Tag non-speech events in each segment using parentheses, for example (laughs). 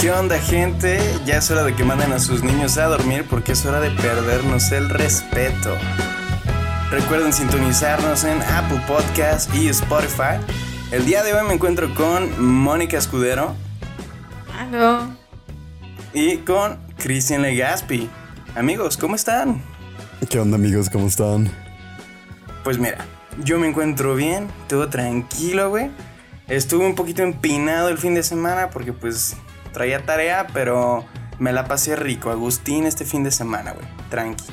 ¿Qué onda gente? Ya es hora de que manden a sus niños a dormir porque es hora de perdernos el respeto. Recuerden sintonizarnos en Apple Podcast y Spotify. El día de hoy me encuentro con Mónica Escudero. Aló. Y con Cristian Legaspi. Amigos, ¿cómo están? ¿Qué onda amigos? ¿Cómo están? Pues mira, yo me encuentro bien, todo tranquilo, güey. Estuve un poquito empinado el fin de semana porque pues traía tarea, pero me la pasé rico. Agustín este fin de semana, güey. Tranqui.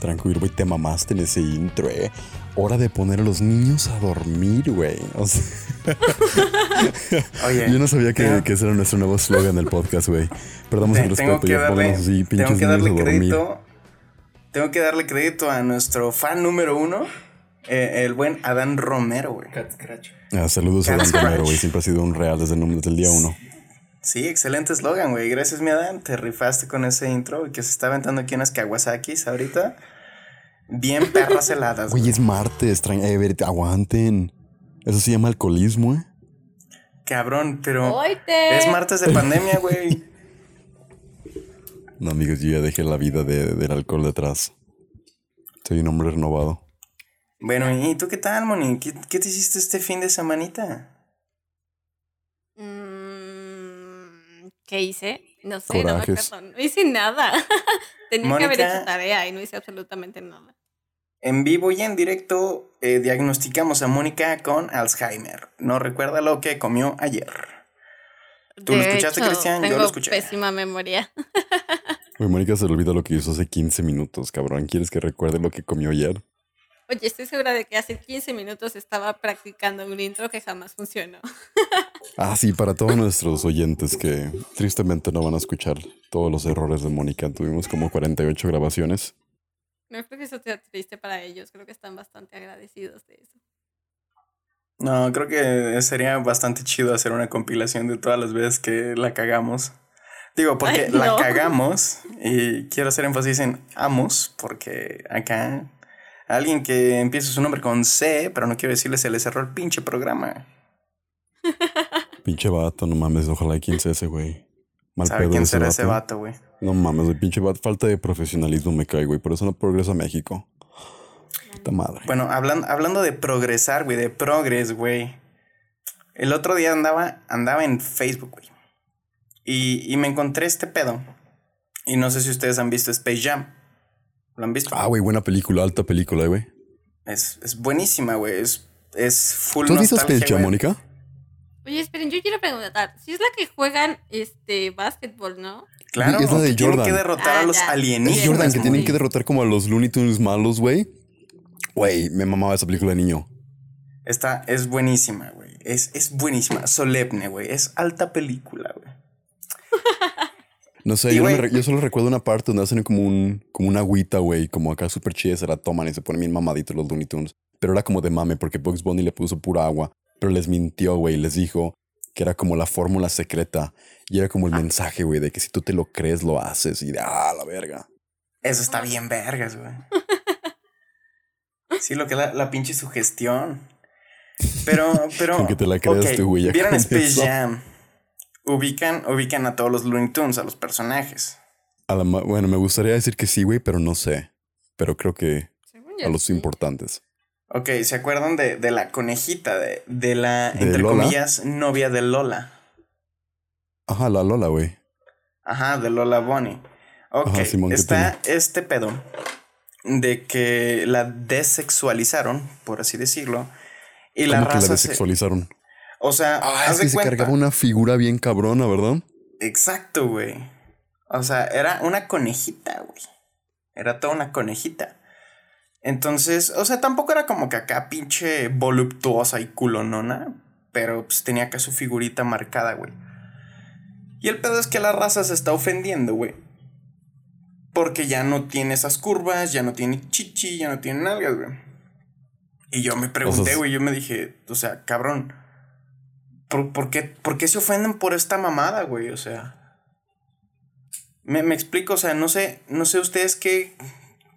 Tranquilo, güey, te mamaste en ese intro, eh. Hora de poner a los niños a dormir, güey. O sea... Oye, (laughs) yo no sabía que, que, ese era nuestro nuevo slogan del podcast, güey. Perdamos el respeto, ya darle, así, pinches tengo que darle crédito. Tengo que darle crédito a nuestro fan número uno, eh, el buen Adán Romero, güey. Ah, saludos a Adán Romero, güey. Siempre ha sido un real desde el, desde el día uno. Sí, excelente eslogan, güey. Gracias, mi Adán. Te rifaste con ese intro que se está aventando aquí unas Kawasakis ahorita. Bien (laughs) perras heladas. Güey, es martes, eh, ver, aguanten. Eso se llama alcoholismo, ¿eh? Cabrón, pero es martes de pandemia, güey. (laughs) No, amigos, yo ya dejé la vida del alcohol detrás. Soy un hombre renovado. Bueno, ¿y tú qué tal, Moni? ¿Qué, te hiciste este fin de semanita? Mm, ¿Qué hice? No sé, no me acuerdo. No hice nada. (laughs) Tenía que haber hecho tarea y no hice absolutamente nada. En vivo y en directo eh, diagnosticamos a Mónica con Alzheimer. No recuerda lo que comió ayer. ¿Tú lo escuchaste, Cristian? Yo lo escuché. Pésima memoria. (laughs) Uy, Mónica se le olvida lo que hizo hace 15 minutos, cabrón. ¿Quieres que recuerde lo que comió ayer? Oye, estoy segura de que hace 15 minutos estaba practicando un intro que jamás funcionó. ah, sí, para todos (laughs) nuestros oyentes que tristemente no van a escuchar todos los errores de Mónica. Tuvimos como 48 grabaciones. No creo que eso sea triste para ellos, creo que están bastante agradecidos de eso. No, creo que sería bastante chido hacer una compilación de todas las veces que la cagamos. Digo, porque la cagamos y quiero hacer énfasis en amos, porque acá alguien que empieza su nombre con C, pero no quiero decirle se le cerró el pinche programa. (laughs) pinche vato, no mames, ojalá quién sea ese güey. Mal ¿Sabe quién será ese vato, güey? No mames, el pinche falta de profesionalismo me cae, güey. Por eso no progresa México. Puta madre. Bueno, hablando de progresar, güey, de progres, güey. El otro día andaba, andaba en Facebook, güey. Y, y me encontré este pedo. Y no sé si ustedes han visto Space Jam. ¿Lo han visto? Ah, güey, buena película, alta película, güey. Es, es buenísima, güey. Es, es full ¿Tú has visto Mónica? Oye, esperen, yo quiero preguntar. Si es la que juegan este básquetbol, ¿no? Claro, es la de Jordan. Tienen que derrotar a los ah, alienígenas. Es Jordan, que tienen que derrotar como a los Looney Tunes malos, güey. Güey, me mamaba esa película de niño. Esta es buenísima, güey. Es, es buenísima. Solemne, güey. Es alta película, güey. (laughs) No sé, yo, yo, solo recuerdo una parte donde hacen como un como una agüita, güey, como acá súper chida, se la toman y se ponen bien mamaditos los Looney Tunes. Pero era como de mame porque Bugs Bunny le puso pura agua. Pero les mintió, güey, les dijo que era como la fórmula secreta. Y era como el ah. mensaje, güey, de que si tú te lo crees, lo haces. Y de, ah, la verga. Eso está bien vergas, güey. Sí, lo que la, la pinche sugestión. Pero, pero. (laughs) que te la creas tú, güey. Vieron Space Jam. Ubican, ubican a todos los Looney Tunes, a los personajes. bueno, me gustaría decir que sí, güey, pero no sé. Pero creo que a los importantes. Ok, ¿se acuerdan de, de la conejita, de, de la, entre comillas, novia de Lola? Ajá, la Lola, güey. Ajá, de Lola Bonnie. Ok, está este pedo de que la desexualizaron, por así decirlo. Y la raza que la desexualizaron? O sea, ah, es que se cargaba una figura bien cabrona, ¿verdad? Exacto, güey. O sea, era una conejita, güey. Era toda una conejita. Entonces, o sea, tampoco era como que acá pinche voluptuosa y culonona, pero pues tenía acá su figurita marcada, güey. Y el pedo es que la raza se está ofendiendo, güey. Porque ya no tiene esas curvas, ya no tiene chichi, ya no tiene nalgas, güey. Y yo me pregunté, güey, yo me dije, o sea, cabrón, ¿por, qué, ¿por, qué, se ofenden por esta mamada, güey? O sea, me, me explico, o sea, no sé, no sé ustedes qué,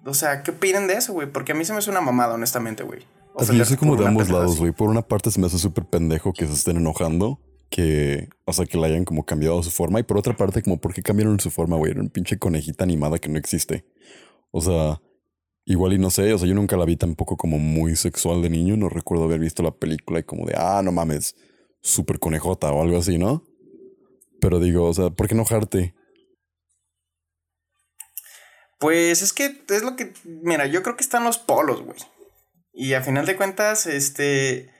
o sea, ¿qué opinan de eso, güey? Porque a mí se me hace una mamada, honestamente, güey. yo soy como de ambos lados, güey. Por una parte se me hace súper pendejo que se estén enojando. que, o sea, que le hayan como cambiado su forma. Y por otra parte, como, ¿por qué cambiaron su forma, güey? Era una pinche conejita animada que no existe. O sea, igual y no sé, o sea, yo nunca la vi tampoco como muy sexual de niño. No recuerdo haber visto la película y como de, ah, no mames, súper conejota o algo así, ¿no? Pero digo, o sea, ¿por qué enojarte? Pues es que es lo que, mira, yo creo que están los polos, güey. Y a final de cuentas, este,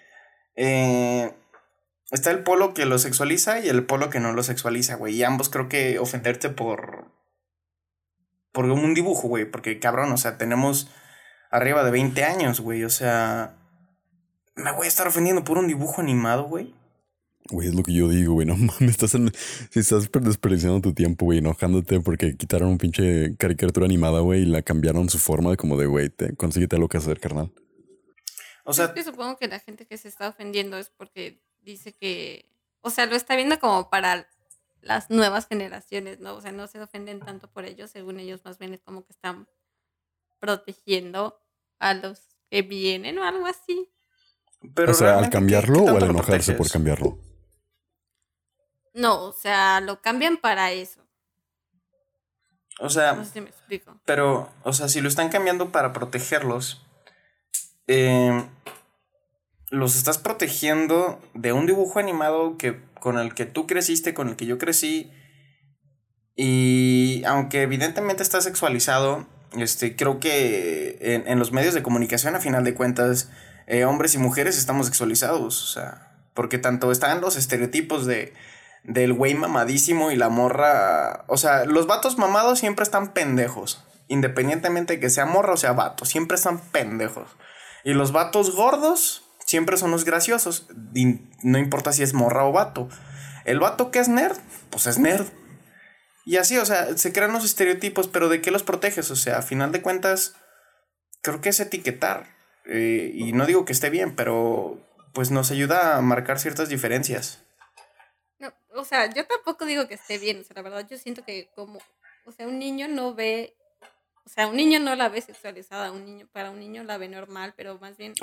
eh, está el polo que lo sexualiza y el polo que no lo sexualiza, güey. Y ambos creo que ofenderte por, por un dibujo, güey. Porque cabrón, o sea, tenemos arriba de 20 años, güey. O sea, me voy a estar ofendiendo por un dibujo animado, güey. Güey, es lo que yo digo, güey. No (laughs) mames, estás, en, estás desperdiciando tu tiempo, güey, enojándote porque quitaron un pinche caricatura animada, güey, y la cambiaron su forma de como de, güey, te, consíguete lo que hacer, carnal. O sea, supongo que la gente que se está ofendiendo es porque dice que, o sea, lo está viendo como para las nuevas generaciones, ¿no? O sea, no se ofenden tanto por ellos, según ellos más bien es como que están protegiendo a los que vienen o algo así. Pero o sea, al cambiarlo o al enojarse por cambiarlo. No, o sea, lo cambian para eso. O sea, no sé si me explico. Pero, o sea, si lo están cambiando para protegerlos, eh, los estás protegiendo de un dibujo animado que, con el que tú creciste, con el que yo crecí. Y aunque evidentemente está sexualizado, este, creo que en, en los medios de comunicación, a final de cuentas, eh, hombres y mujeres estamos sexualizados. O sea, porque tanto están los estereotipos de del güey mamadísimo y la morra. O sea, los vatos mamados siempre están pendejos. Independientemente de que sea morra o sea vato, siempre están pendejos. Y los vatos gordos siempre son los graciosos. No importa si es morra o vato. El vato que es nerd, pues es nerd. Y así, o sea, se crean los estereotipos, pero ¿de qué los proteges? O sea, a final de cuentas, creo que es etiquetar. Eh, y no digo que esté bien, pero pues nos ayuda a marcar ciertas diferencias o sea, yo tampoco digo que esté bien, o sea, la verdad yo siento que como, o sea, un niño no ve, o sea, un niño no la ve sexualizada, un niño, para un niño la ve normal, pero más bien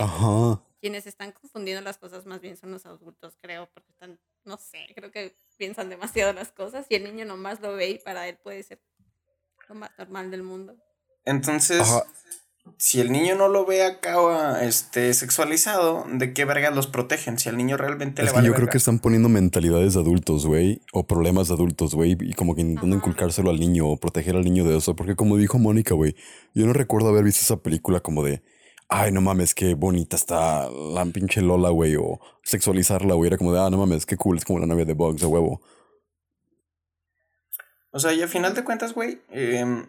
quienes están confundiendo las cosas más bien son los adultos, creo, porque están, no sé, creo que piensan demasiado las cosas y el niño nomás lo ve y para él puede ser lo más normal del mundo. Entonces, si el niño no lo ve acá este, sexualizado, ¿de qué vergas los protegen? Si al niño realmente es le que Yo creo que están poniendo mentalidades de adultos, güey, o problemas de adultos, güey, y como que intentando inculcárselo al niño o proteger al niño de eso. Porque como dijo Mónica, güey, yo no recuerdo haber visto esa película como de, ay, no mames, qué bonita está la pinche Lola, güey, o sexualizarla, güey. Era como de, ah, no mames, qué cool, es como la novia de Bugs, de huevo. O sea, y al final de cuentas, güey, eh,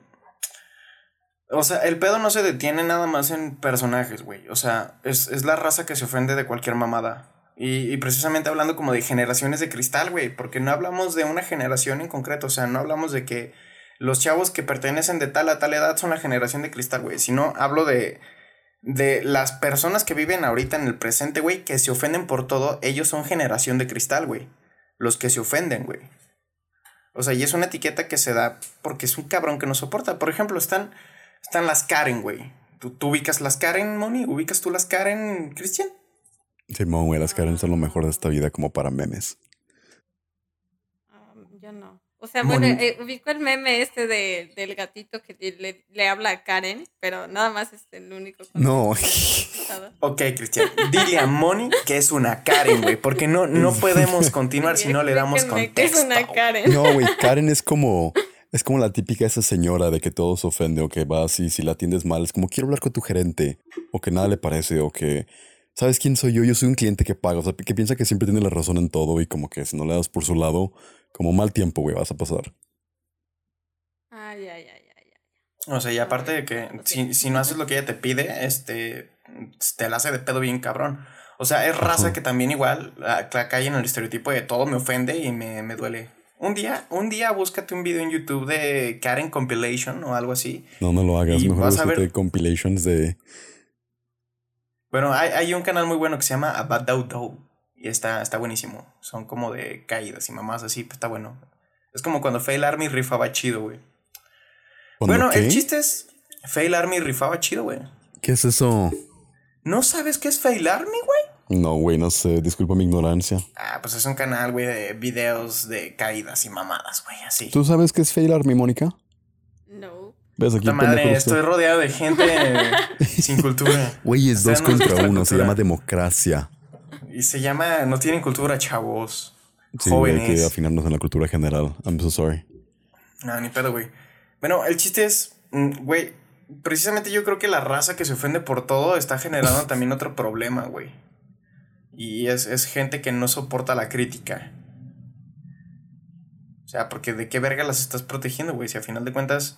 o sea, el pedo no se detiene nada más en personajes, güey. O sea, es, la raza que se ofende de cualquier mamada. Y, y, precisamente hablando como de generaciones de cristal, güey. Porque no hablamos de una generación en concreto. O sea, no hablamos de que los chavos que pertenecen de tal a tal edad son la generación de cristal, güey. Sino hablo de, de las personas que viven ahorita en el presente, güey, que se ofenden por todo. Ellos son generación de cristal, güey. Los que se ofenden, güey. O sea, y es una etiqueta que se da porque es un cabrón que no soporta. Por ejemplo, están están las Karen, güey. ¿Tú, ubicas las Karen, Moni? ¿Ubicas tú las Karen, Cristian? Sí, güey, las Karen son lo mejor de esta vida como para memes. Um, yo no. O sea, bueno, eh, ubico el meme este de, del gatito que le, le, habla a Karen, pero nada más es el único. No. (laughs) ok, Cristian, dile a Moni que es una Karen, güey, porque no, no (laughs) podemos continuar si no le damos contexto. Es una Karen. No, güey, Karen es como es como la típica esa señora de que todo se ofende o que va así, si la atiendes mal, es como quiero hablar con tu gerente o que nada le parece o que, ¿sabes quién soy yo? Yo soy un cliente que paga, o sea, que piensa que siempre tiene la razón en todo y como que si no le das por su lado, como mal tiempo, güey, vas a pasar. Ay, ay, ay, ay, ay. O sea, y aparte de que si, si no haces lo que ella te pide, este, te la hace de pedo bien cabrón. O sea, es raza que también igual cae en el estereotipo de todo me ofende y me, me duele. Un día, un día búscate un video en YouTube de Karen Compilation o algo así. No, no lo hagas. Mejor vas a ver compilations de. Bueno, hay, hay, un canal muy bueno que se llama About Y está, está buenísimo. Son como de caídas y mamás así, pues está bueno. Es como cuando Fail Army rifaba chido, güey. Bueno, el chiste es. Fail Army rifaba chido, güey. ¿Qué es eso? ¿No sabes qué es Fail Army, güey? No, güey, no sé. Disculpa mi ignorancia. Ah, pues es un canal, güey, de videos de caídas y mamadas, güey, así. ¿Tú sabes qué es Fail Army, Mónica? No. ¿Ves aquí? Madre, estoy rodeado de gente (laughs) sin cultura. Güey, es O sea, dos no contra uno. Se llama democracia. Y se llama No tienen cultura, chavos. Sí, güey, hay que afinarnos en la cultura general. I'm so sorry. No, ni pedo, güey. Bueno, el chiste es, mm, güey, precisamente yo creo que la raza que se ofende por todo está generando también otro problema, güey. Y es, es gente que no soporta la crítica. O sea, porque de qué verga las estás protegiendo, güey. Si a final de cuentas,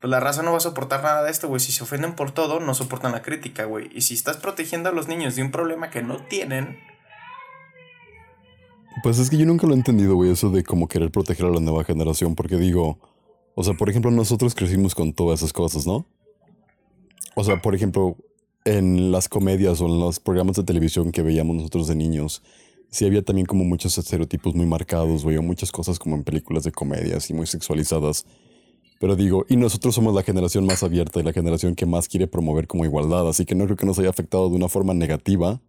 pues la raza no va a soportar nada de esto, güey. Si se ofenden por todo, no soportan la crítica, güey. Y si estás protegiendo a los niños de un problema que no tienen, Pues es que yo nunca lo he entendido, güey, eso de como querer proteger a la nueva generación, porque digo, o sea, por ejemplo, nosotros crecimos con todas esas cosas, ¿no? O sea, por ejemplo, en las comedias o en los programas de televisión que veíamos nosotros de niños, sí había también como muchos estereotipos muy marcados, o muchas cosas como en películas de comedias y muy sexualizadas. Pero digo, y nosotros somos la generación más abierta y la generación que más quiere promover como igualdad, así que no creo que nos haya afectado de una forma negativa.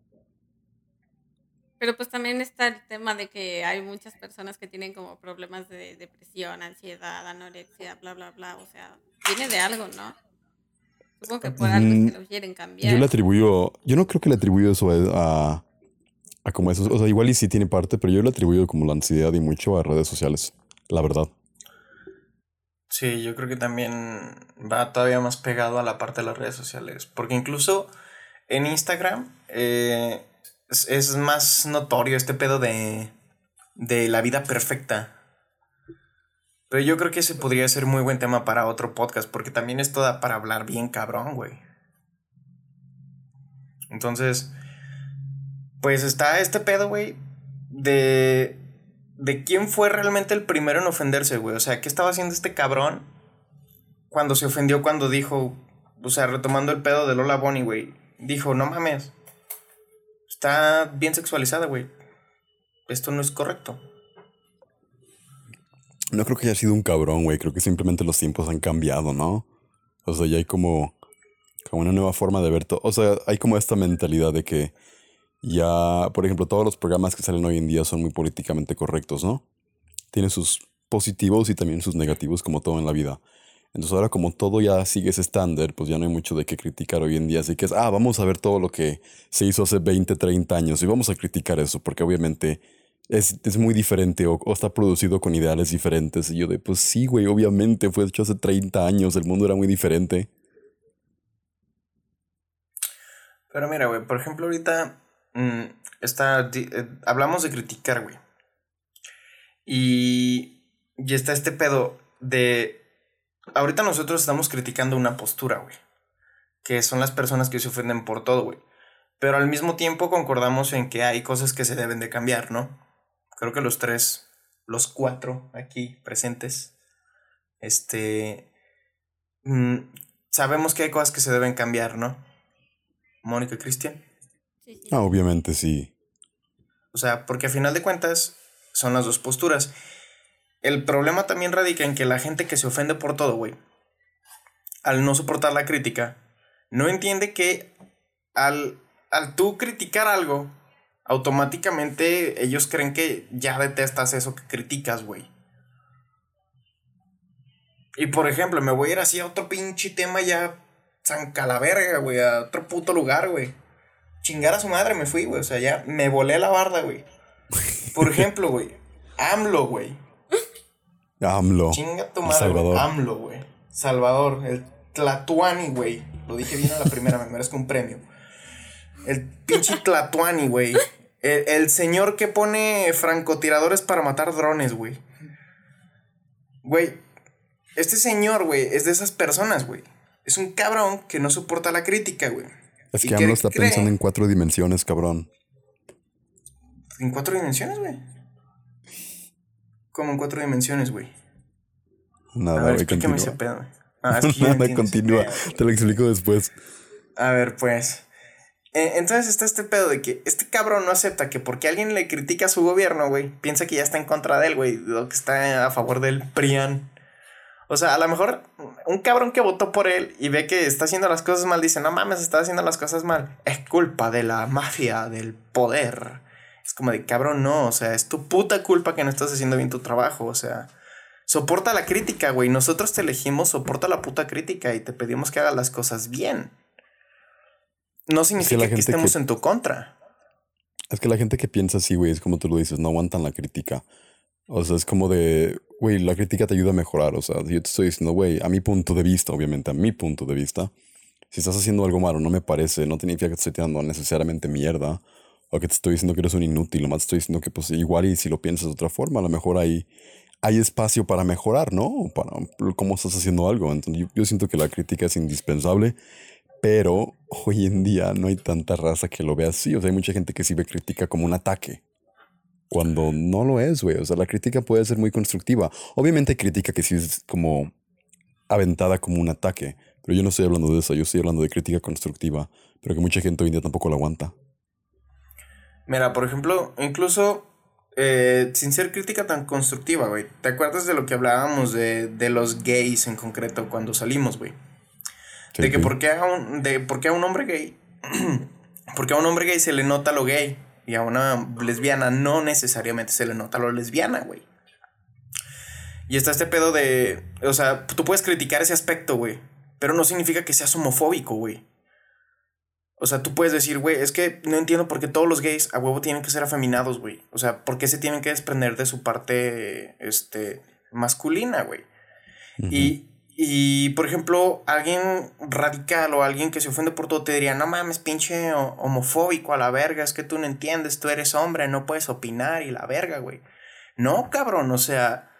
Pero pues también está el tema de que hay muchas personas que tienen como problemas de depresión, ansiedad, anorexia, bla, bla, bla. O sea, viene de algo, ¿no? Supongo que por algo Mm, es que lo quieren cambiar. Yo le atribuyo, yo no creo que le atribuyo eso a, a, a como eso, o sea, igual y sí tiene parte, pero yo le atribuyo como la ansiedad y mucho a redes sociales, la verdad. Sí, yo creo que también va todavía más pegado a la parte de las redes sociales. Porque incluso en Instagram eh, es, es más notorio este pedo de, de la vida perfecta. Pero yo creo que ese podría ser muy buen tema para otro podcast. Porque también esto da para hablar bien cabrón, güey. Entonces, pues está este pedo, güey, de de quién fue realmente el primero en ofenderse, güey. O sea, ¿qué estaba haciendo este cabrón cuando se ofendió cuando dijo, o sea, retomando el pedo de Lola Bonnie, güey? Dijo, no mames, está bien sexualizada, güey. Esto no es correcto. No creo que haya sido un cabrón, güey, creo que simplemente los tiempos han cambiado, ¿no? O sea, ya hay como, como una nueva forma de ver todo. O sea, hay como esta mentalidad de que ya, por ejemplo, todos los programas que salen hoy en día son muy políticamente correctos, ¿no? Tienen sus positivos y también sus negativos, como todo en la vida. Entonces ahora como todo ya sigue ese estándar, pues ya no hay mucho de qué criticar hoy en día. Así que es, ah, vamos a ver todo lo que se hizo hace 20, 30 años y vamos a criticar eso, porque obviamente es, es muy diferente o, o está producido con ideales diferentes. Y yo de, pues sí, güey, obviamente fue hecho hace 30 años, el mundo era muy diferente. Pero mira, güey, por ejemplo, ahorita mm, está, eh, hablamos de criticar, güey. Y, y está este pedo de... Ahorita nosotros estamos criticando una postura, güey. Que son las personas que se ofenden por todo, güey. Pero al mismo tiempo concordamos en que hay cosas que se deben de cambiar, ¿no? Creo que los tres, los cuatro aquí presentes, este... mm, sabemos que hay cosas que se deben cambiar, ¿no? Mónica y Cristian. Sí, sí. Ah, obviamente sí. O sea, porque a final de cuentas son las dos posturas. El problema también radica en que la gente que se ofende por todo, güey, al no soportar la crítica, no entiende que al, al tú criticar algo, automáticamente ellos creen que ya detestas eso que criticas, güey. Y por ejemplo, me voy a ir así a otro pinche tema ya, San Calaverga, güey, a otro puto lugar, güey. Chingar a su madre me fui, güey. O sea, ya me volé la barda, güey. Por ejemplo, güey. AMLO, güey. AMLO. Chinga tu madre, Salvador. AMLO, güey. Salvador. El Tlatuani, güey. Lo dije bien a la primera, me merezco un premio. El pinche Tlatuani, güey. El, el señor que pone francotiradores para matar drones, güey. Güey. Este señor, güey, es de esas personas, güey. Es un cabrón que no soporta la crítica, güey. Es ¿Y que AMLO está cree? pensando en cuatro dimensiones, cabrón. En cuatro dimensiones, güey. Como en cuatro dimensiones, güey. Nada, A ver, explícame ese pedo, güey. Ah, es (laughs) que Nada, continúa. Te lo explico después. A ver, pues. Eh, entonces está este pedo de que este cabrón no acepta que porque alguien le critica a su gobierno, güey, piensa que ya está en contra de él, güey, o que está a favor del PRIAN. O sea, a lo mejor un cabrón que votó por él y ve que está haciendo las cosas mal, dice, no mames, está haciendo las cosas mal. Es culpa de la mafia, del poder. Es como de, cabrón, no, o sea, es tu puta culpa que no estás haciendo bien tu trabajo, o sea. Soporta la crítica, güey. Nosotros te elegimos, soporta la puta crítica y te pedimos que hagas las cosas bien. No significa que, estemos en tu contra. Es que la gente que piensa así, güey, es como tú lo dices, no aguantan la crítica. O sea, es como de, güey, la crítica te ayuda a mejorar. O sea, yo te estoy diciendo, güey, a mi punto de vista, obviamente, a mi punto de vista, si estás haciendo algo malo, no me parece, no significa que te estoy tirando necesariamente mierda o que te estoy diciendo que eres un inútil. Lo más te estoy diciendo que, pues, igual y si lo piensas de otra forma, a lo mejor hay, hay espacio para mejorar, ¿no? Para cómo estás haciendo algo. Entonces, yo siento que la crítica es indispensable pero hoy en día no hay tanta raza que lo vea así. O sea, hay mucha gente que sí ve crítica como un ataque. Cuando no lo es, güey. O sea, la crítica puede ser muy constructiva. Obviamente hay crítica que sí es como aventada como un ataque. Pero yo no estoy hablando de eso. Yo estoy hablando de crítica constructiva. Pero que mucha gente hoy en día tampoco la aguanta. Mira, por ejemplo, incluso eh, sin ser crítica tan constructiva, güey. ¿Te acuerdas de lo que hablábamos de, de los gays en concreto cuando salimos, güey? De que por qué a un, de por qué a un hombre gay, (clears throat) porque a un hombre gay se le nota lo gay y a una lesbiana no necesariamente se le nota lo lesbiana, güey. Y está este pedo de, o sea, tú puedes criticar ese aspecto, güey, pero no significa que seas homofóbico, güey. O sea, tú puedes decir, güey, es que no entiendo por qué todos los gays a huevo tienen que ser afeminados, güey. O sea, ¿por qué se tienen que desprender de su parte, este, masculina, güey? Y y, por ejemplo, alguien radical o alguien que se ofende por todo te diría, no mames, pinche homofóbico a la verga, es que tú no entiendes, tú eres hombre, no puedes opinar y la verga, güey. No, cabrón, o sea,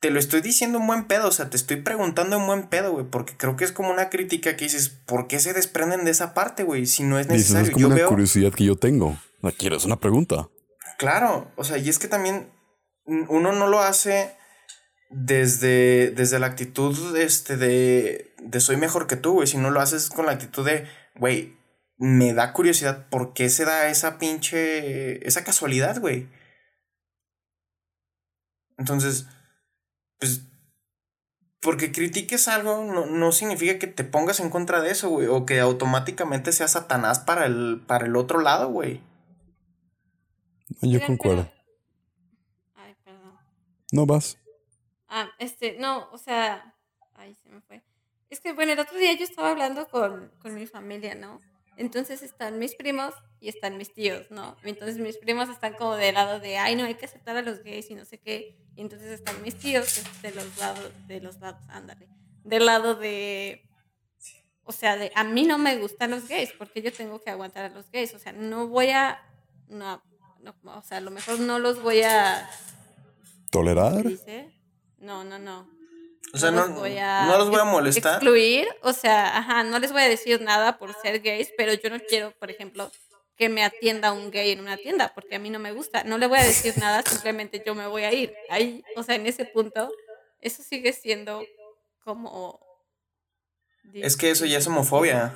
te lo estoy diciendo en buen pedo, o sea, te estoy preguntando en buen pedo, güey, porque creo que es como una crítica que dices, ¿por qué se desprenden de esa parte, güey? Si no es necesario. es como una curiosidad que yo tengo. ¿No quieres una pregunta? Claro, o sea, y es que también uno no lo hace desde, desde la actitud este, de, de soy mejor que tú, güey. Si no lo haces con la actitud de, güey, me da curiosidad por qué se da esa pinche, esa casualidad, güey. Entonces, pues, porque critiques algo no, no, significa que te pongas en contra de eso, güey, o que automáticamente sea Satanás para el, para el otro lado, güey. Yo concuerdo. Ay, perdón. No vas. Ah, este, no, o sea, ay, se me fue. Es que, bueno, el otro día yo estaba hablando con, con mi familia, ¿no? Entonces están mis primos y están mis tíos, ¿no? Entonces mis primos están como del lado de, ay, no, hay que aceptar a los gays y no sé qué. Y entonces están mis tíos, que es de los lados, de los lados, ándale, del lado de, o sea, de, a mí no me gustan los gays, porque yo tengo que aguantar a los gays, o sea, no voy a, no, no o sea, a lo mejor no los voy a... ¿Tolerar? Dice? No, no, no. O sea, no, los voy a, no los voy a molestar. Excluir, o sea, ajá, no les voy a decir nada por ser gays, pero yo no quiero, por ejemplo, que me atienda un gay en una tienda, porque a mí no me gusta. No le voy a decir nada, simplemente yo me voy a ir. Ahí, o sea, en ese punto, eso sigue siendo como... Es que eso ya es homofobia.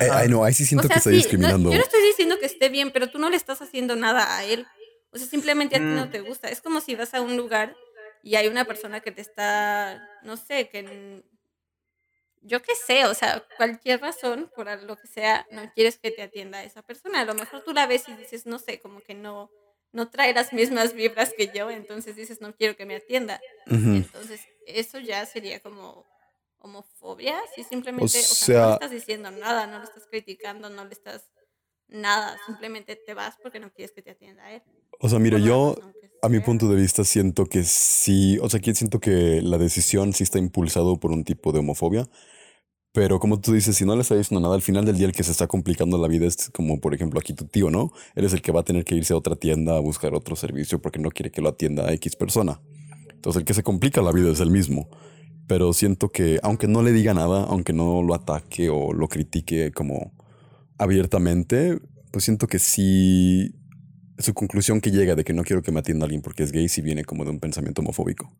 Eh, ay, no, ahí sí siento que estoy discriminando. yo no estoy diciendo que esté bien, pero tú no le estás haciendo nada a él. O sea, simplemente a ti no mm. te gusta. Es como si vas a un lugar y hay una persona que te está, no sé, que yo qué sé, o sea, cualquier razón, por lo que sea, no quieres que te atienda esa persona. A lo mejor tú la ves y dices, no sé, como que no, no trae las mismas vibras que yo, entonces dices, no quiero que me atienda. Entonces, eso ya sería como homofobia, si simplemente, o sea, no le estás diciendo nada, no le estás criticando, no le estás nada, simplemente te vas porque no quieres que te atienda a él. O sea, mira, yo a mi punto de vista siento que sí, o sea, aquí siento que la decisión sí está impulsado por un tipo de homofobia, pero como tú dices, si no le está diciendo nada, al final del día el que se está complicando la vida es como, por ejemplo, aquí tu tío, ¿no? Eres el que va a tener que irse a otra tienda a buscar otro servicio porque no quiere que lo atienda a X persona. Entonces el que se complica la vida es el mismo. Pero siento que, aunque no le diga nada, aunque no lo ataque o lo critique como abiertamente, pues siento que sí, su conclusión que llega de que no quiero que me atienda alguien porque es gay, sí viene como de un pensamiento homofóbico.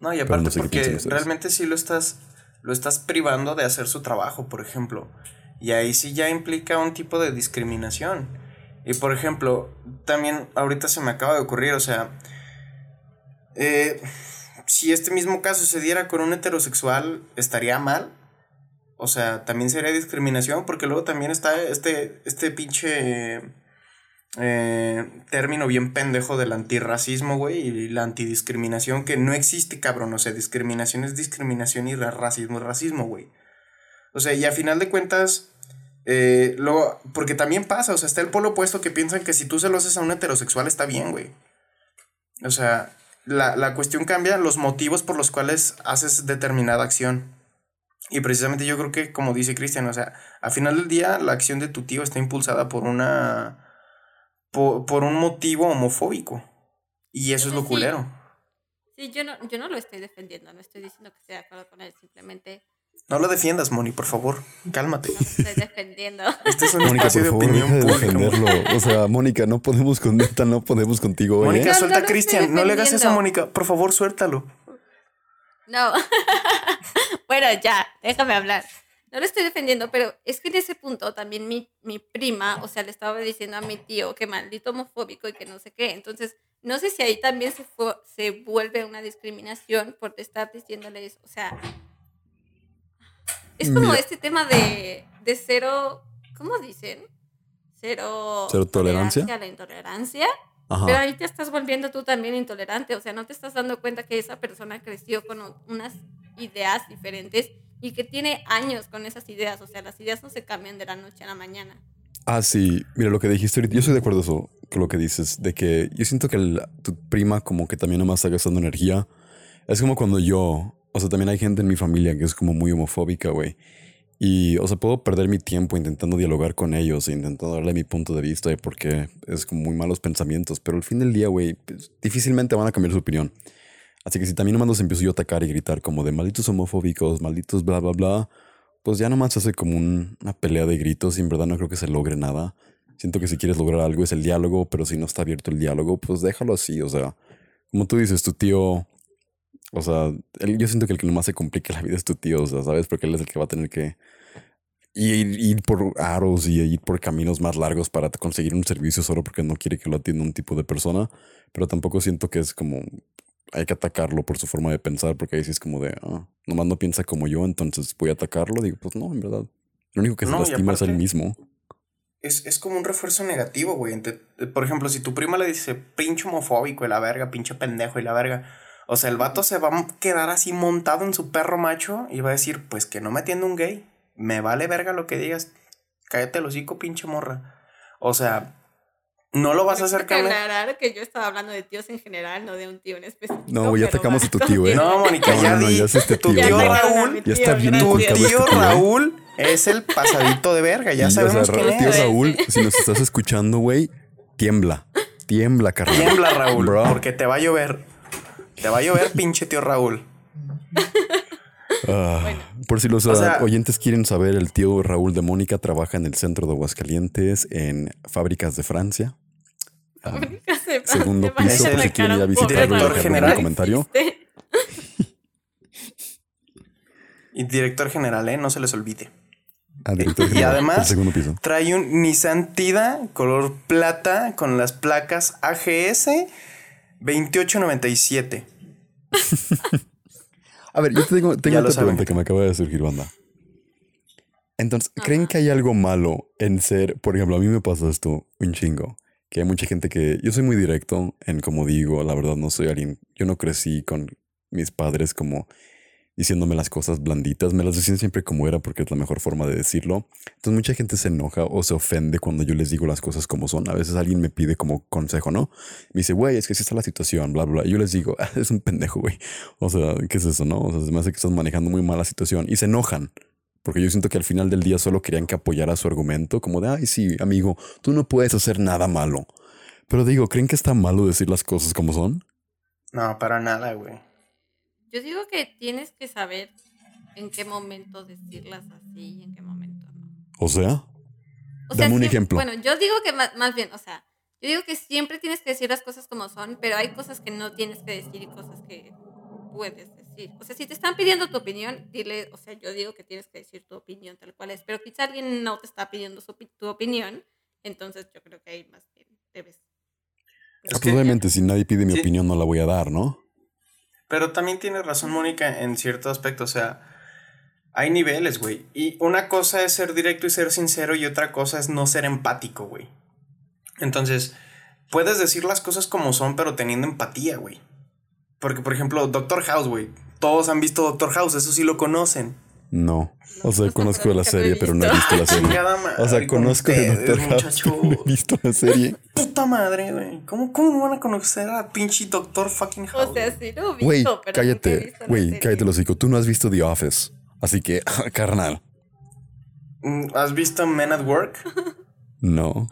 No, y aparte porque realmente sí lo estás, lo estás privando de hacer su trabajo, por ejemplo. Y ahí sí ya implica un tipo de discriminación. Y por ejemplo, también ahorita se me acaba de ocurrir, o sea, eh, si este mismo caso se diera con un heterosexual, estaría mal. O sea, también sería discriminación, porque luego también está este, este pinche eh, término bien pendejo del antirracismo, güey, y la antidiscriminación, que no existe, cabrón. O sea, discriminación es discriminación y racismo es racismo, güey. O sea, y a final de cuentas, eh, luego, porque también pasa, o sea, está el polo opuesto que piensan que si tú se lo haces a un heterosexual está bien, güey. O sea, la, la cuestión cambia los motivos por los cuales haces determinada acción. Y precisamente yo creo que, como dice Cristian, o sea, al final del día la acción de tu tío está impulsada por una por, un motivo homofóbico. Y eso es lo culero. Sí, yo no, yo no lo estoy defendiendo, no estoy diciendo que esté de acuerdo con él, simplemente... No lo defiendas, Moni, por favor, cálmate. No estoy defendiendo. Este es un Mónica, de opinión pública. O sea, Mónica, no podemos con neta, no podemos contigo hoy. Mónica, ¿eh? suelta a Cristian, no le hagas eso a Mónica, por favor, suéltalo. No. (laughs) bueno, ya, déjame hablar no lo estoy defendiendo, pero es que en ese punto también mi, mi prima, o sea, le estaba diciendo a mi tío que maldito homofóbico y que no sé qué. Entonces, no sé si ahí también se, fue, se vuelve una discriminación por estar diciéndole eso. O sea, es como este tema de, de cero, ¿cómo dicen? Cero, ¿Cero tolerancia. A la intolerancia. Pero ahí te estás volviendo tú también intolerante. O sea, no te estás dando cuenta que esa persona creció con unas ideas diferentes y que tiene años con esas ideas. O sea, las ideas no se cambian de la noche a la mañana. Ah, sí. Mira, lo que dijiste ahorita, yo estoy de acuerdo eso, con lo que dices, de que yo siento que tu prima como que también nomás está gastando energía. Es como cuando yo, o sea, también hay gente en mi familia que es como muy homofóbica, güey. Y, o sea, puedo perder mi tiempo intentando dialogar con ellos e intentando darle mi punto de vista de por es como muy malos pensamientos. Pero al fin del día, güey, pues, difícilmente van a cambiar su opinión. Así que si también nomás los empiezo yo a atacar y gritar como de malditos homofóbicos, malditos bla, bla, bla, pues ya nomás se hace como una pelea de gritos y en verdad no creo que se logre nada. Siento que si quieres lograr algo es el diálogo, pero si no está abierto el diálogo, pues déjalo así. O sea, como tú dices, tu tío, o sea, yo siento que el que nomás se complica la vida es tu tío, o sea, ¿sabes? Porque él es el que va a tener que ir, ir por aros y ir por caminos más largos para conseguir un servicio solo porque no quiere que lo atienda un tipo de persona. Pero tampoco siento que es como hay que atacarlo por su forma de pensar, porque ahí sí es como de, ah, nomás no piensa como yo, entonces voy a atacarlo. Digo, pues no, en verdad. Lo único que se lastima es el mismo. Es, es, como un refuerzo negativo, güey. Por ejemplo, si tu prima le dice pinche homofóbico y la verga, pinche pendejo y la verga. O sea, el vato se va a quedar así montado en su perro macho y va a decir, pues que no me atiende un gay. Me vale verga lo que digas. Cállate el hocico, pinche morra. O sea, no lo vas a hacer cambiar. aclarar que yo estaba hablando de tíos en general, no de un tío en específico. No, ya atacamos a tu tío, ¿eh? No, Mónica, ya no, ya es este tío. Tu tío Raúl. Ya está bien Tu tío este Raúl es el pasadito de verga, ya sabemos quién es. Tío Raúl, si nos estás escuchando, güey, tiembla. Tiembla, carnal. Tiembla, Raúl, porque te va a llover. Te va a llover, pinche tío Raúl. Ah, por si los oyentes quieren saber, el tío Raúl de Mónica trabaja en el centro de Aguascalientes en fábricas de Francia. Ah, segundo piso, por si quieren ir a visitarlo y general. comentario. Y director general, ¿eh? No se les olvide. Ah, director y además trae un Nissan Tida color plata con las placas AGS 2897. (laughs) A ver, yo te tengo, tengo otra pregunta que me acaba de surgir, banda. Entonces, ¿creen que hay algo malo en ser, por ejemplo, a mí me pasa esto un chingo, que hay mucha gente que, yo soy muy directo en como digo, la verdad no soy alguien, yo no crecí con mis padres como diciéndome las cosas blanditas, me las decían siempre como era porque es la mejor forma de decirlo. Entonces mucha gente se enoja o se ofende cuando yo les digo las cosas como son. A veces alguien me pide como consejo, ¿no? Me dice, güey, es que así está la situación, bla, bla. Y yo les digo, (laughs) ah, es un pendejo, güey. O sea, ¿qué es eso, no? O sea, se me hace que estás manejando muy mal la situación y se enojan. Porque yo siento que al final del día solo querían que apoyara su argumento, como de, ay, sí, amigo, tú no puedes hacer nada malo. Pero digo, ¿creen que está malo decir las cosas como son? No, para nada, güey. Yo digo que tienes que saber en qué momento decirlas así y en qué momento no. O sea, dame un ejemplo. Bueno, yo digo que más, más, bien, o sea, yo digo que siempre tienes que decir las cosas como son, pero hay cosas que no tienes que decir y cosas que puedes decir. O sea, si te están pidiendo tu opinión, dile, o sea, yo digo que tienes que decir tu opinión tal cual es, pero quizá alguien no te está pidiendo su, tu opinión, entonces yo creo que ahí más bien debes. Probablemente si nadie pide mi opinión no la voy a dar, ¿no? Pero también tiene razón Mónica en cierto aspecto, o sea, hay niveles, güey. Y una cosa es ser directo y ser sincero y otra cosa es no ser empático, güey. Entonces, puedes decir las cosas como son, pero teniendo empatía, güey. Porque, por ejemplo, Doctor House, güey. Todos han visto Doctor House, eso sí lo conocen. No. O sea, conozco la serie, pero no he visto la serie. O sea, conozco el Doctor House, pero no he visto la serie. Puta madre, güey. ¿Cómo, ¿Cómo van a conocer a pinche Doctor fucking House? O sea, sí lo he Güey, visto, he cállate. Güey, cállate los hocico. Tú no has visto The Office. Así que, (laughs) carnal. Mm, ¿Has visto Men at Work? (laughs) No.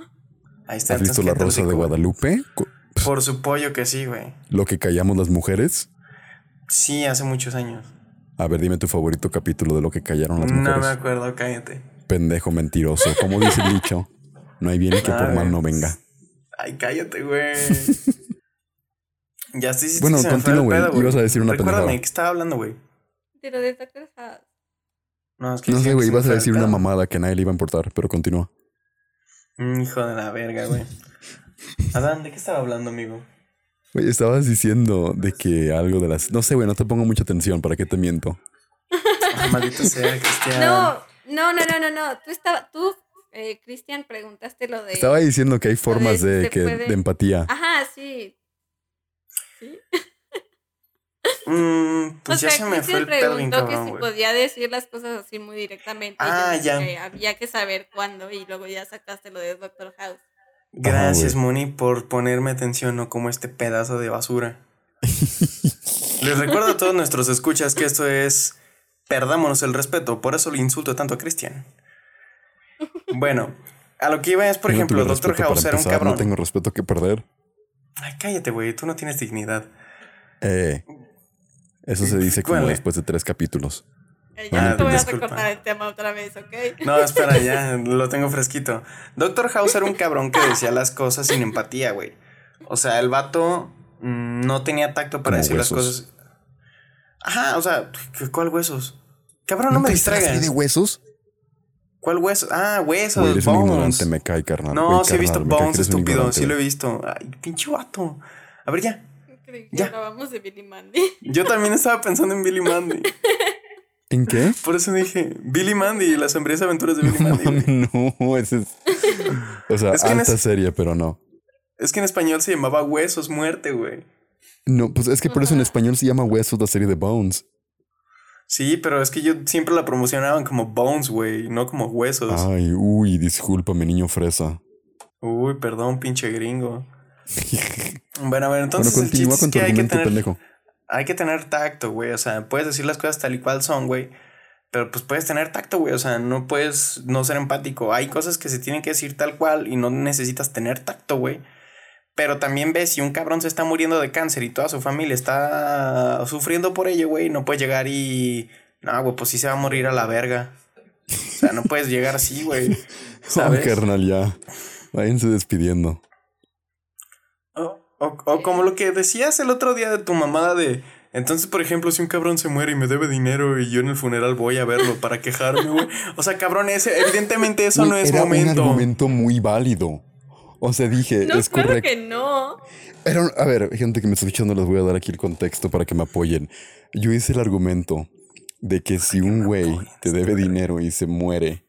Ahí está. ¿Has visto La ¿qué te Rosa de güey? Guadalupe? Por su pollo que sí, güey. Lo que callamos las mujeres. Sí, hace muchos años. A ver, dime tu favorito capítulo de lo que callaron las No mujeres. me acuerdo, cállate. Pendejo mentiroso. Como dice el dicho. No hay bien que por mal no venga. Ay, cállate, güey. ya sí, sí, Bueno, continúa, güey. Ibas a decir una Recuérdame, pendejada. ¿qué estaba hablando, güey? De lo de Doctor House. No, es que No sé, güey. Ibas a decir una mamada que a nadie le iba a importar, pero continúa. Mm, Hijo de la verga, güey. Adán, ¿de qué estaba hablando, amigo? Güey, estabas diciendo de que algo de las. No sé, güey, no te pongo mucha atención. ¿Para qué te miento? Ah, maldito sea, Cristian. No, no, no, no, no, no. Tú estaba, tú, eh, Cristian, preguntaste lo de. Estaba diciendo que hay formas de, que, puede- de empatía. Ajá, sí. ¿Sí? (laughs) Mm, pues o ya sea, se me fue Cristian el preguntó que si podía decir las cosas así muy directamente. y yo Ah, ya. que había que saber cuándo y luego ya sacaste lo de Doctor House. Gracias. Moni, por ponerme atención, no como este pedazo de basura. (laughs) Les recuerdo a todos nuestros escuchas que esto es Perdámonos el respeto, por eso le insulto tanto a Cristian. Bueno, a lo que iba es, por no ejemplo, Doctor House era un cabrón. No tengo respeto que perder. Ay, cállate, güey, tú no tienes dignidad. Eh, eso se dice como después de tres capítulos. Eh, Ah, ya no te voy a recordar el tema otra vez, ¿ok? No, espera, ya lo tengo fresquito. Doctor House era un cabrón que decía las cosas sin empatía, güey. O sea, el vato mm, no tenía tacto para Como decir las cosas. Ajá, o sea, ¿qué- ¿cuál huesos? Cabrón, no me ¿Nunca viste la distraigas. de huesos? ¿Cuál hueso? Ah, huesos, Güey, eres un Bones. ignorante, me cae, carnal. No, Güey, sí he visto Bones, estúpido. ignorante, Sí lo he visto. Ay, pinche vato. A ver, ya. Creí que Ya. de Billy Mandy. Yo también estaba pensando en Billy Mandy. (laughs) ¿En qué? Por eso dije, Billy Mandy y las sombrías aventuras de Billy Mandy. Mami, no, ese es. O sea, Es que alta es- serie, pero no. Es que en español se llamaba Huesos Muerte, güey. No, pues es que por eso en español se llama Huesos la serie de Bones. Sí, pero es que yo siempre la promocionaban como Bones, güey, no como Huesos. Ay, uy, discúlpame, niño fresa. Uy, perdón, pinche gringo. (laughs) Bueno, a ver, entonces bueno, el continúa es con tu que hay que argumento, tener, pendejo. Hay que tener tacto, güey. O sea, puedes decir las cosas tal y cual son, güey. Pero pues puedes tener tacto, güey. O sea, no puedes no ser empático. Hay cosas que se tienen que decir tal cual y no necesitas tener tacto, güey. Pero también ves si un cabrón se está muriendo de cáncer y toda su familia está sufriendo por ello, güey. No puedes llegar y. No, güey, pues sí se va a morir a la verga. O sea, no puedes llegar así, güey. (laughs) ¿Sabes? Oh, carnal, ya. Váyanse despidiendo. O, o- como lo que decías el otro día de tu mamada de. Entonces, por ejemplo, si un cabrón se muere y me debe dinero y yo en el funeral voy a verlo para quejarme, güey. O sea, cabrón, ese, evidentemente eso no es era momento. un argumento muy válido. O sea, dije, No, es claro correcto. que no. Era un- a ver, gente que me está escuchando, les voy a dar aquí el contexto para que me apoyen. Yo hice el argumento de que si un güey te debe dinero y se muere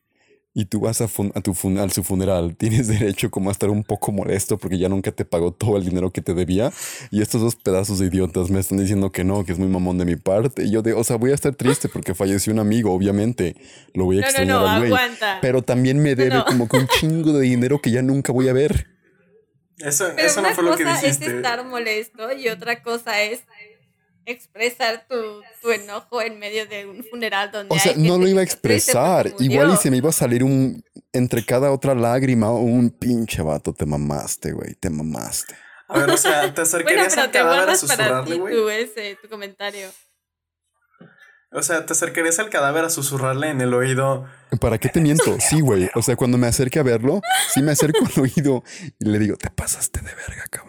y tú vas a, fun- a tu fun- a su funeral, (laughs) tienes derecho como a estar un poco molesto porque ya nunca te pagó todo el dinero que te debía. Y estos dos pedazos de idiotas me están diciendo que no, que es muy mamón de mi parte. Y yo de, o sea, voy a estar triste porque falleció un amigo, obviamente. Lo voy a No, no, extrañar no, al güey. Pero también me debe no. como que un chingo de dinero que ya nunca voy a ver. Eso, Pero eso una no fue lo que cosa es dijiste. estar molesto y otra cosa es expresar tu, tu enojo en medio de un funeral donde O sea, hay no lo iba a expresar. Igual y se me iba a salir un. Entre cada otra lágrima, un pinche vato. Te mamaste, güey. Te mamaste. A ver, o sea, te acercarías al cadáver a susurrarle, güey. tu, ese, tu comentario. O sea, te acercarías al cadáver a susurrarle en el oído. ¿Para qué te miento? Sí, güey. O sea, cuando me acerque a verlo, sí me acerco al oído y le digo, te pasaste de verga, cabrón.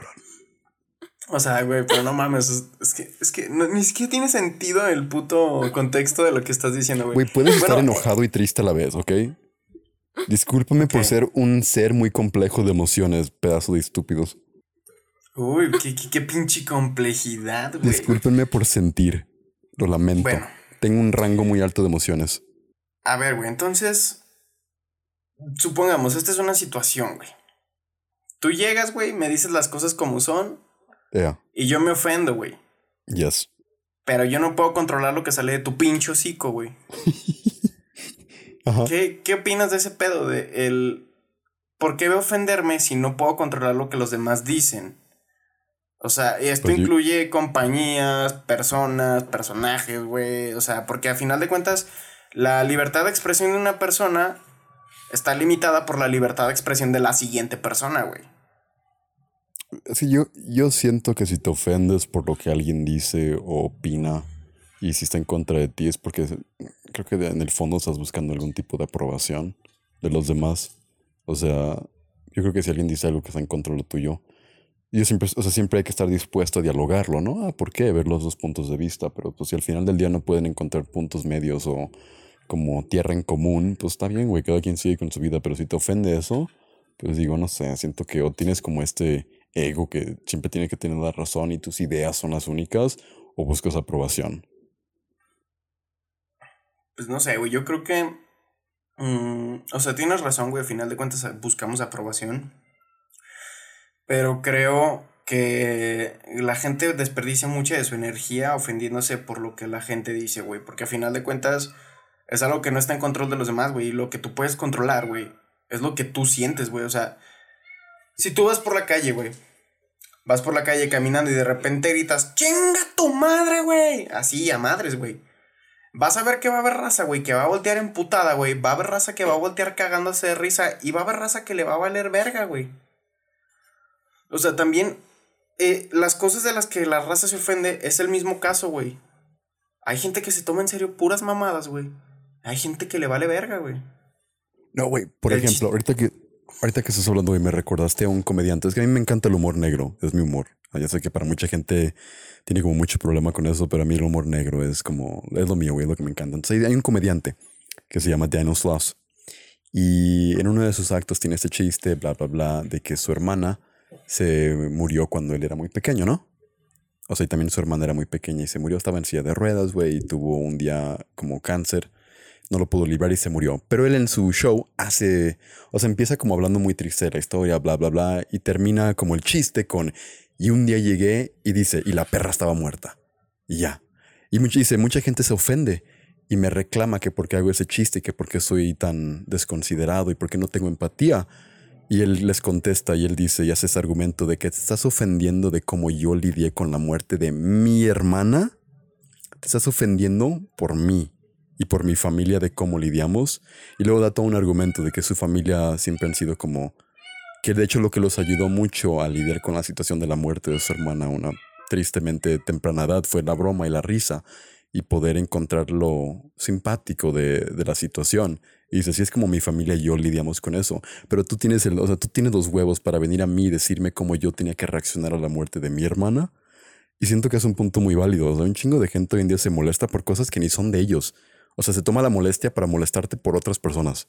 O sea, güey, pero no mames. Es, es que, es que no- ni siquiera tiene sentido el puto contexto de lo que estás diciendo, güey. Güey, puedes estar Bueno, enojado y triste a la vez, ¿ok? Discúlpame por ser un ser muy complejo de emociones, pedazo de estúpidos. Uy, qué, qué, pinche complejidad, güey. Discúlpenme por sentir. Lo lamento. Bueno. Tengo un rango muy alto de emociones. A ver, güey, entonces. Supongamos, esta es una situación, güey. Tú llegas, güey, me dices las cosas como son. Y yo me ofendo, güey. Yes. Pero yo no puedo controlar lo que sale de tu pincho hocico, güey. (laughs) ¿Qué, ¿Qué opinas de ese pedo? De el. ¿Por qué ofenderme si no puedo controlar lo que los demás dicen? O sea, esto pues incluye compañías, personas, personajes, güey. O sea, porque a final de cuentas, la libertad de expresión de una persona está limitada por la libertad de expresión de la siguiente persona, güey. Sí, yo, yo siento que si te ofendes por lo que alguien dice o opina y si está en contra de ti es porque creo que en el fondo estás buscando algún tipo de aprobación de los demás. O sea, yo creo que si alguien dice algo que está en contra de lo tuyo, yo siempre, o sea, siempre hay que estar dispuesto a dialogarlo, ¿no? Ah, ¿por qué? Ver los dos puntos de vista, pero pues si al final del día no pueden encontrar puntos medios o como tierra en común, pues está bien, güey, cada quien sigue con su vida, pero si te ofende eso, pues digo, no sé, siento que o tienes como este ego que siempre tiene que tener la razón y tus ideas son las únicas, o buscas aprobación. Pues no sé, güey, yo creo que... Mm, o sea, tienes razón, güey, al final de cuentas buscamos aprobación. Pero creo que la gente desperdicia mucha de su energía ofendiéndose por lo que la gente dice, güey. Porque a final de cuentas es algo que no está en control de los demás, güey. Y lo que tú puedes controlar, güey, es lo que tú sientes, güey. O sea, si tú vas por la calle, güey. Vas por la calle caminando y de repente gritas, ¡Chinga tu madre, güey! Así, a madres, güey. Vas a ver que va a haber raza, güey, que va a voltear emputada, güey. Va a haber raza que va a voltear cagándose de risa. Y va a haber raza que le va a valer verga, güey. O sea, también eh, las cosas de las que la raza se ofende es el mismo caso, güey. Hay gente que se toma en serio puras mamadas, güey. Hay gente que le vale verga, güey. No, güey. Por ejemplo, ahorita que, ahorita que estás hablando, güey, me recordaste a un comediante. Es que a mí me encanta el humor negro. Es mi humor. Ah, ya sé que para mucha gente tiene como mucho problema con eso, pero a mí el humor negro es como... Es lo mío, güey. Lo que me encanta. Entonces hay un comediante que se llama Daniel Sloss. Y en uno de sus actos tiene este chiste, bla, bla, bla, de que su hermana se murió cuando él era muy pequeño, ¿no? O sea, y también su hermana era muy pequeña y se murió, estaba en silla de ruedas, güey, y tuvo un día como cáncer. No lo pudo librar y se murió. Pero él en su show hace, o sea, empieza como hablando muy triste de la historia, bla, bla, bla, y termina como el chiste con, y un día llegué y dice, y la perra estaba muerta. Y ya. Y mucho, dice, mucha gente se ofende y me reclama que porque hago ese chiste, que porque soy tan desconsiderado y porque no tengo empatía. Y él les contesta y él dice y hace ese argumento de que te estás ofendiendo de cómo yo lidié con la muerte de mi hermana. Te estás ofendiendo por mí y por mi familia de cómo lidiamos. Y luego da todo un argumento de que su familia siempre han sido como... Que de hecho lo que los ayudó mucho a lidiar con la situación de la muerte de su hermana a una tristemente temprana edad fue la broma y la risa y poder encontrar lo simpático de, de la situación y dice, si es como mi familia y yo lidiamos con eso. Pero tú tienes el, o sea, tú tienes los huevos para venir a mí y decirme cómo yo tenía que reaccionar a la muerte de mi hermana. Y siento que es un punto muy válido. O sea, un chingo de gente hoy en día se molesta por cosas que ni son de ellos. O sea, se toma la molestia para molestarte por otras personas.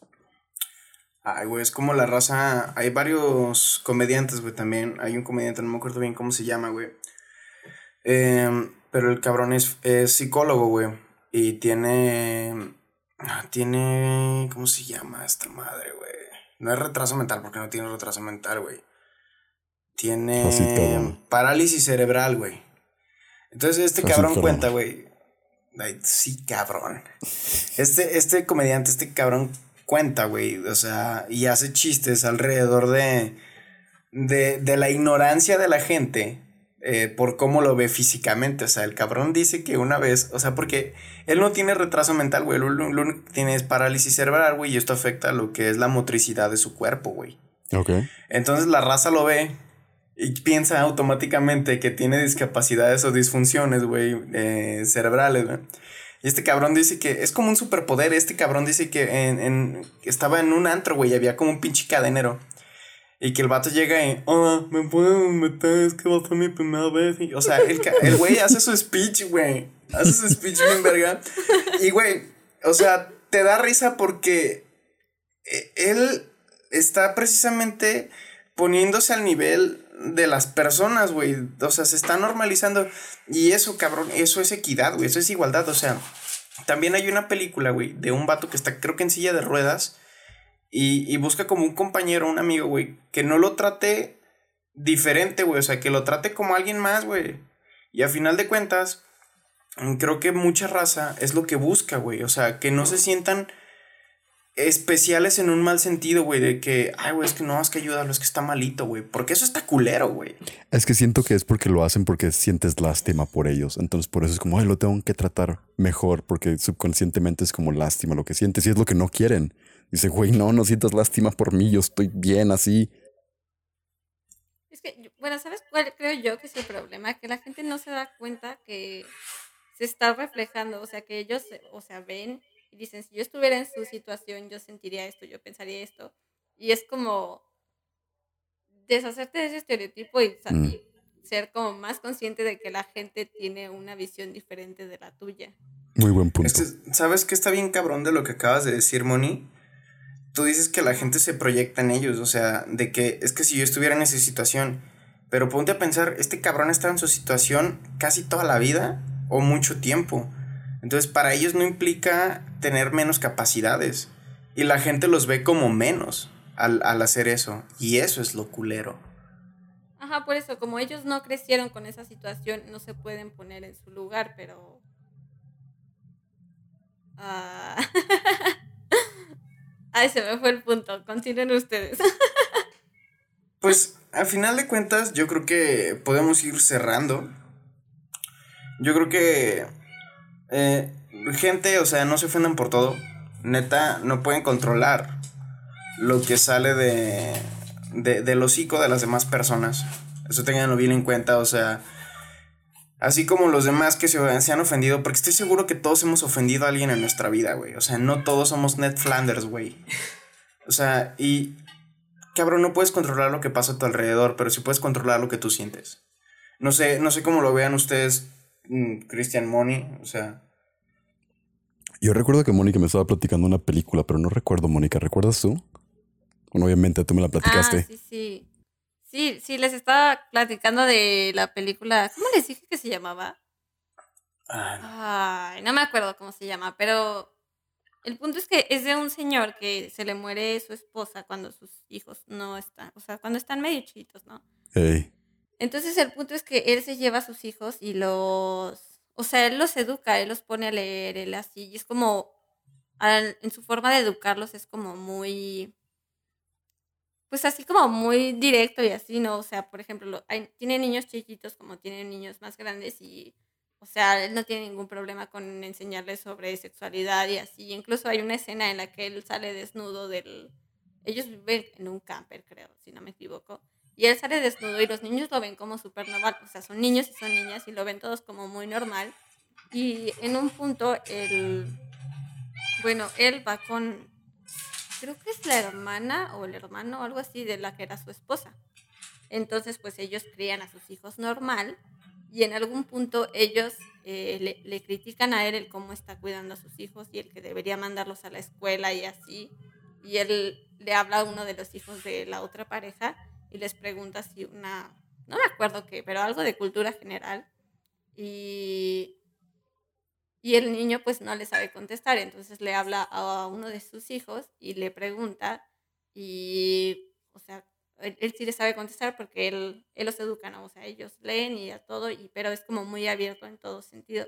Ay, güey, es como la raza. Hay varios comediantes, güey, también. Hay un comediante, no me acuerdo bien cómo se llama, güey. Em, pero el cabrón es, es psicólogo, güey. Y tiene Ah, tiene. ¿Cómo se llama esta madre, güey? No es retraso mental porque no tiene retraso mental, güey. Tiene parálisis cerebral, güey. Entonces este cabrón cuenta, güey. Sí, cabrón. Este, este comediante, este cabrón cuenta, güey. O sea, y hace chistes alrededor de, de, de la ignorancia de la gente eh, por cómo lo ve físicamente. O sea, el cabrón dice que una vez, o sea, porque él no tiene retraso mental, güey. Lo, único que tiene es parálisis cerebral, güey, y esto afecta lo que es la motricidad de su cuerpo, güey. Ok. Entonces la raza lo ve y piensa automáticamente que tiene discapacidades o disfunciones, güey, eh, cerebrales, güey. Y este cabrón dice que es como un superpoder. Este cabrón dice que en, en estaba en un antro, güey, había como un pinche cadenero. Y que el vato llega y, hola, ¿me pueden meter? Es que va a ser mi primera vez. o sea, el, güey hace su speech, güey. Hace su speech bien verga. Y, güey, o sea, te da risa porque eh, él está precisamente poniéndose al nivel de las personas, güey. O sea, se está normalizando. Y eso, cabrón, eso es equidad, güey. Eso es igualdad. O sea, también hay una película, güey, de un vato que está, creo que en silla de ruedas. Y, y busca como un compañero, un amigo, güey, que no lo trate diferente, güey. O sea, que lo trate como alguien más, güey. Y a final de cuentas, creo que mucha raza es lo que busca, güey. O sea, que no se sientan especiales en un mal sentido, güey, de que, ay, güey, es que no, es que ayúdalo, es que está malito, güey, porque eso está culero, güey. Es que siento que es porque lo hacen porque sientes lástima por ellos, entonces por eso es como, ay, lo tengo que tratar mejor, porque subconscientemente es como lástima lo que sientes y es lo que no quieren. Dice, güey, no, no sientas lástima por mí, yo estoy bien así. Es que, bueno, ¿sabes cuál creo yo que es el problema? Que la gente no se da cuenta que se está reflejando, o sea, que ellos, o sea, ven y dicen, si yo estuviera en su situación, yo sentiría esto, yo pensaría esto. Y es como deshacerte de ese estereotipo y, Mm. ser como más consciente de que la gente tiene una visión diferente de la tuya. Muy buen punto. Este, ¿Sabes qué está bien cabrón de lo que acabas de decir, Moni? Tú dices que la gente se proyecta en ellos, o sea, de que es que si yo estuviera en esa situación, pero ponte a pensar, este cabrón está en su situación casi toda la vida o mucho tiempo. Entonces, para ellos no implica tener menos capacidades. Y la gente los ve como menos al, al hacer eso. Y eso es lo culero. Ajá, por eso, como ellos no crecieron con esa situación, no se pueden poner en su lugar, pero... Ah. (laughs) Ay, se me fue el punto. Continúen ustedes. (laughs) Pues al final de cuentas yo creo que podemos ir cerrando. Yo creo que eh, gente, o sea, no se ofendan por todo. Neta, no pueden controlar lo que sale de, de, del hocico de las demás personas. Eso tenganlo bien en cuenta, o sea, así como los demás que se, se han ofendido, porque estoy seguro que todos hemos ofendido a alguien en nuestra vida, güey. O sea, no todos somos Ned Flanders, güey. O sea, y cabrón, no puedes controlar lo que pasa a tu alrededor, pero sí puedes controlar lo que tú sientes. No sé, no sé cómo lo vean ustedes, Christian Money, o sea. Yo recuerdo que Mónica me estaba platicando una película, pero no recuerdo, Mónica. ¿Recuerdas tú? Bueno, obviamente tú me la platicaste. Ah, sí, sí. Sí, sí, les estaba platicando de la película. ¿Cómo les dije que se llamaba? Ah, Ay, no me acuerdo cómo se llama, pero el punto es que es de un señor que se le muere su esposa cuando sus hijos no están, o sea, cuando están medio chiquitos, ¿no? Ey. Entonces el punto es que él se lleva a sus hijos y los, o sea, él los educa, él los pone a leer, él así, y es como, en su forma de educarlos es como muy, pues así como muy directo y así, ¿no? O sea, por ejemplo, tiene niños chiquitos como tiene niños más grandes y, o sea, él no tiene ningún problema con enseñarles sobre sexualidad y así. Incluso hay una escena en la que él sale desnudo del... Ellos viven en un camper, creo, si no me equivoco. Y él sale desnudo y los niños lo ven como súper. O sea, son niños y son niñas y lo ven todos como muy normal. Y en un punto, él... Bueno, él va con... Creo que es la hermana o el hermano o algo así de la que era su esposa. Entonces, pues ellos crían a sus hijos normal y en algún punto ellos eh, le, le critican a él el cómo está cuidando a sus hijos y el que debería mandarlos a la escuela y así. Y él le habla a uno de los hijos de la otra pareja y les pregunta si una, no me acuerdo qué, pero algo de cultura general. Y, y el niño pues no le sabe contestar, entonces le habla a uno de sus hijos y le pregunta y, o sea, él, él sí le sabe contestar porque él, él los educa, ¿no? O sea, ellos leen y a todo, y, pero es como muy abierto en todo sentido.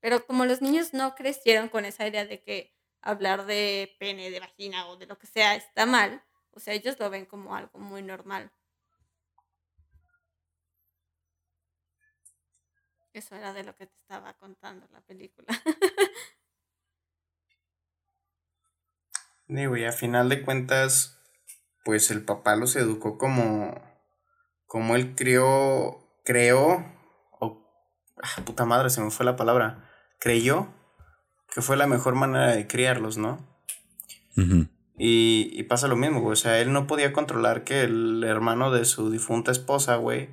Pero como los niños no crecieron con esa idea de que hablar de pene, de vagina o de lo que sea está mal, o sea, ellos lo ven como algo muy normal. Eso era de lo que te estaba contando la película. (laughs) Sí, güey, a final de cuentas, pues el papá los educó como, como él crió, creó, o, ah, puta madre, se me fue la palabra, creyó que fue la mejor manera de criarlos, ¿no? Ujú. Y, y pasa lo mismo, güey, o sea, él no podía controlar que el hermano de su difunta esposa, güey,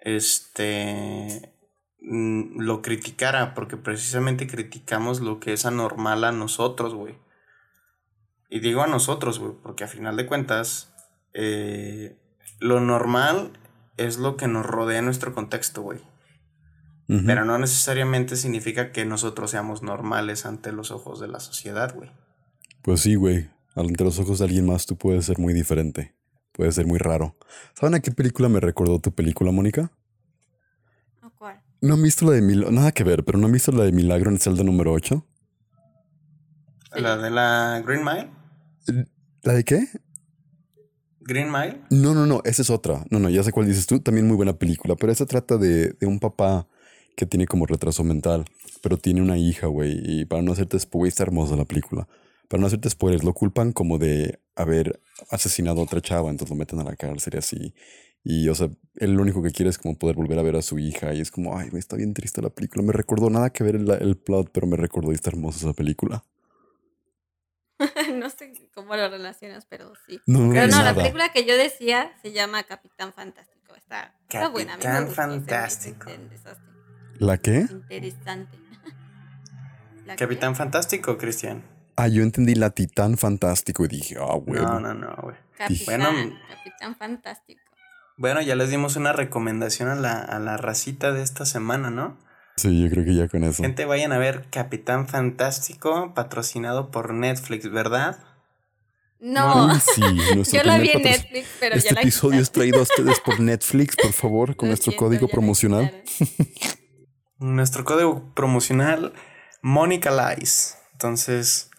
este, mm, lo criticara, porque precisamente criticamos lo que es anormal a nosotros, güey. Y digo a nosotros, güey, porque a final de cuentas, eh, lo normal es lo que nos rodea en nuestro contexto, güey. Pero no necesariamente significa que nosotros seamos normales ante los ojos de la sociedad, güey. Pues sí, güey. Ante los ojos de alguien más tú puedes ser muy diferente. Puedes ser muy raro. ¿Saben a qué película me recordó tu película, Mónica? ¿O cuál? ¿No han visto la de Milagro? Nada que ver, pero ¿no han visto la de Milagro en Zelda número 8? Sí. La de la Green Mile. ¿La de qué? Green Mile. No, no, no, esa es otra. No, no, ya sé cuál dices tú. También muy buena película, pero esa trata de, de un papá que tiene como retraso mental, pero tiene una hija, güey. Y para no hacerte spoiler, está hermosa la película. Para no hacerte spoilers, lo culpan como de haber asesinado a otra chava, entonces lo meten a la cárcel y así. Y, o sea, él lo único que quiere es como poder volver a ver a su hija. Y es como, ay, está bien triste la película. Me recordó nada que ver el, el plot, pero me recordó y está hermosa esa película. (laughs) no sé cómo lo relacionas, pero sí. No, Pero no, la película que yo decía se llama Capitán Fantástico. Está, está buena. Capitán Fantástico. ¿La qué? Interesante. (laughs) ¿La Capitán qué? Fantástico, Cristian. Ah, yo entendí la Titán Fantástico y dije, ah, güey. No, no, no, güey. Capitán, Bueno. Capitán Fantástico. Bueno, ya les dimos una recomendación a la, a la racita de esta semana, ¿no? Sí, yo creo que ya con eso. Gente, vayan a ver Capitán Fantástico, patrocinado por Netflix, ¿verdad? No, sí, (laughs) yo la vi en Netflix, pero Este ya la episodio es traído a ustedes por Netflix, por (laughs) favor, con Lo nuestro siento, código promocional. Nuestro código promocional, Mónica Lice. Entonces,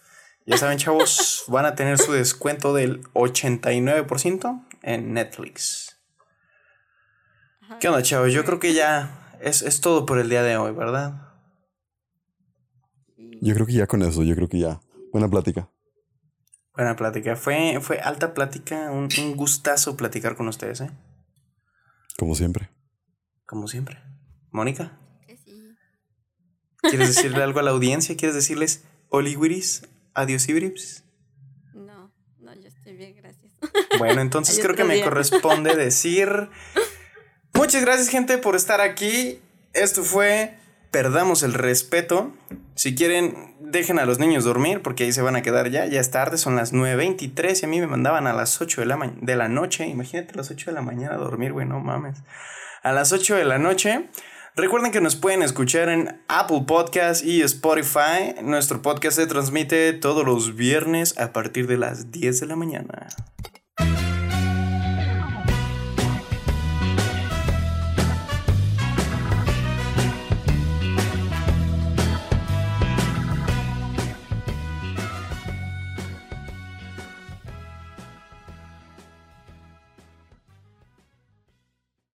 ya saben, chavos, van a tener su descuento del 89% en Netflix. Ajá. ¿Qué onda, chavos? Yo creo que ya es, es todo por el día de hoy, ¿verdad? Yo creo que ya con eso, yo creo que ya. Buena plática. Buena plática. Fue, fue alta plática, un, un gustazo platicar con ustedes, ¿eh? Como siempre. Como siempre. Mónica, Que sí. ¿quieres decirle algo a la audiencia? ¿Quieres decirles Oliwiris? Adiós, Ibrips. No, no, yo estoy bien, gracias. Bueno, (laughs) entonces creo que me corresponde (laughs) decir. Muchas gracias, gente, por estar aquí. Esto fue Perdamos el respeto. Si quieren, dejen a los niños dormir porque ahí se van a quedar ya. Ya es tarde, son las 9.23 y a mí me mandaban a las 8 de la, de la noche. Imagínate a las 8 de la mañana a dormir, güey, no mames. A las 8 de la noche. Recuerden que nos pueden escuchar en Apple Podcast y Spotify. Nuestro podcast se transmite todos los viernes a partir de las 10 de la mañana.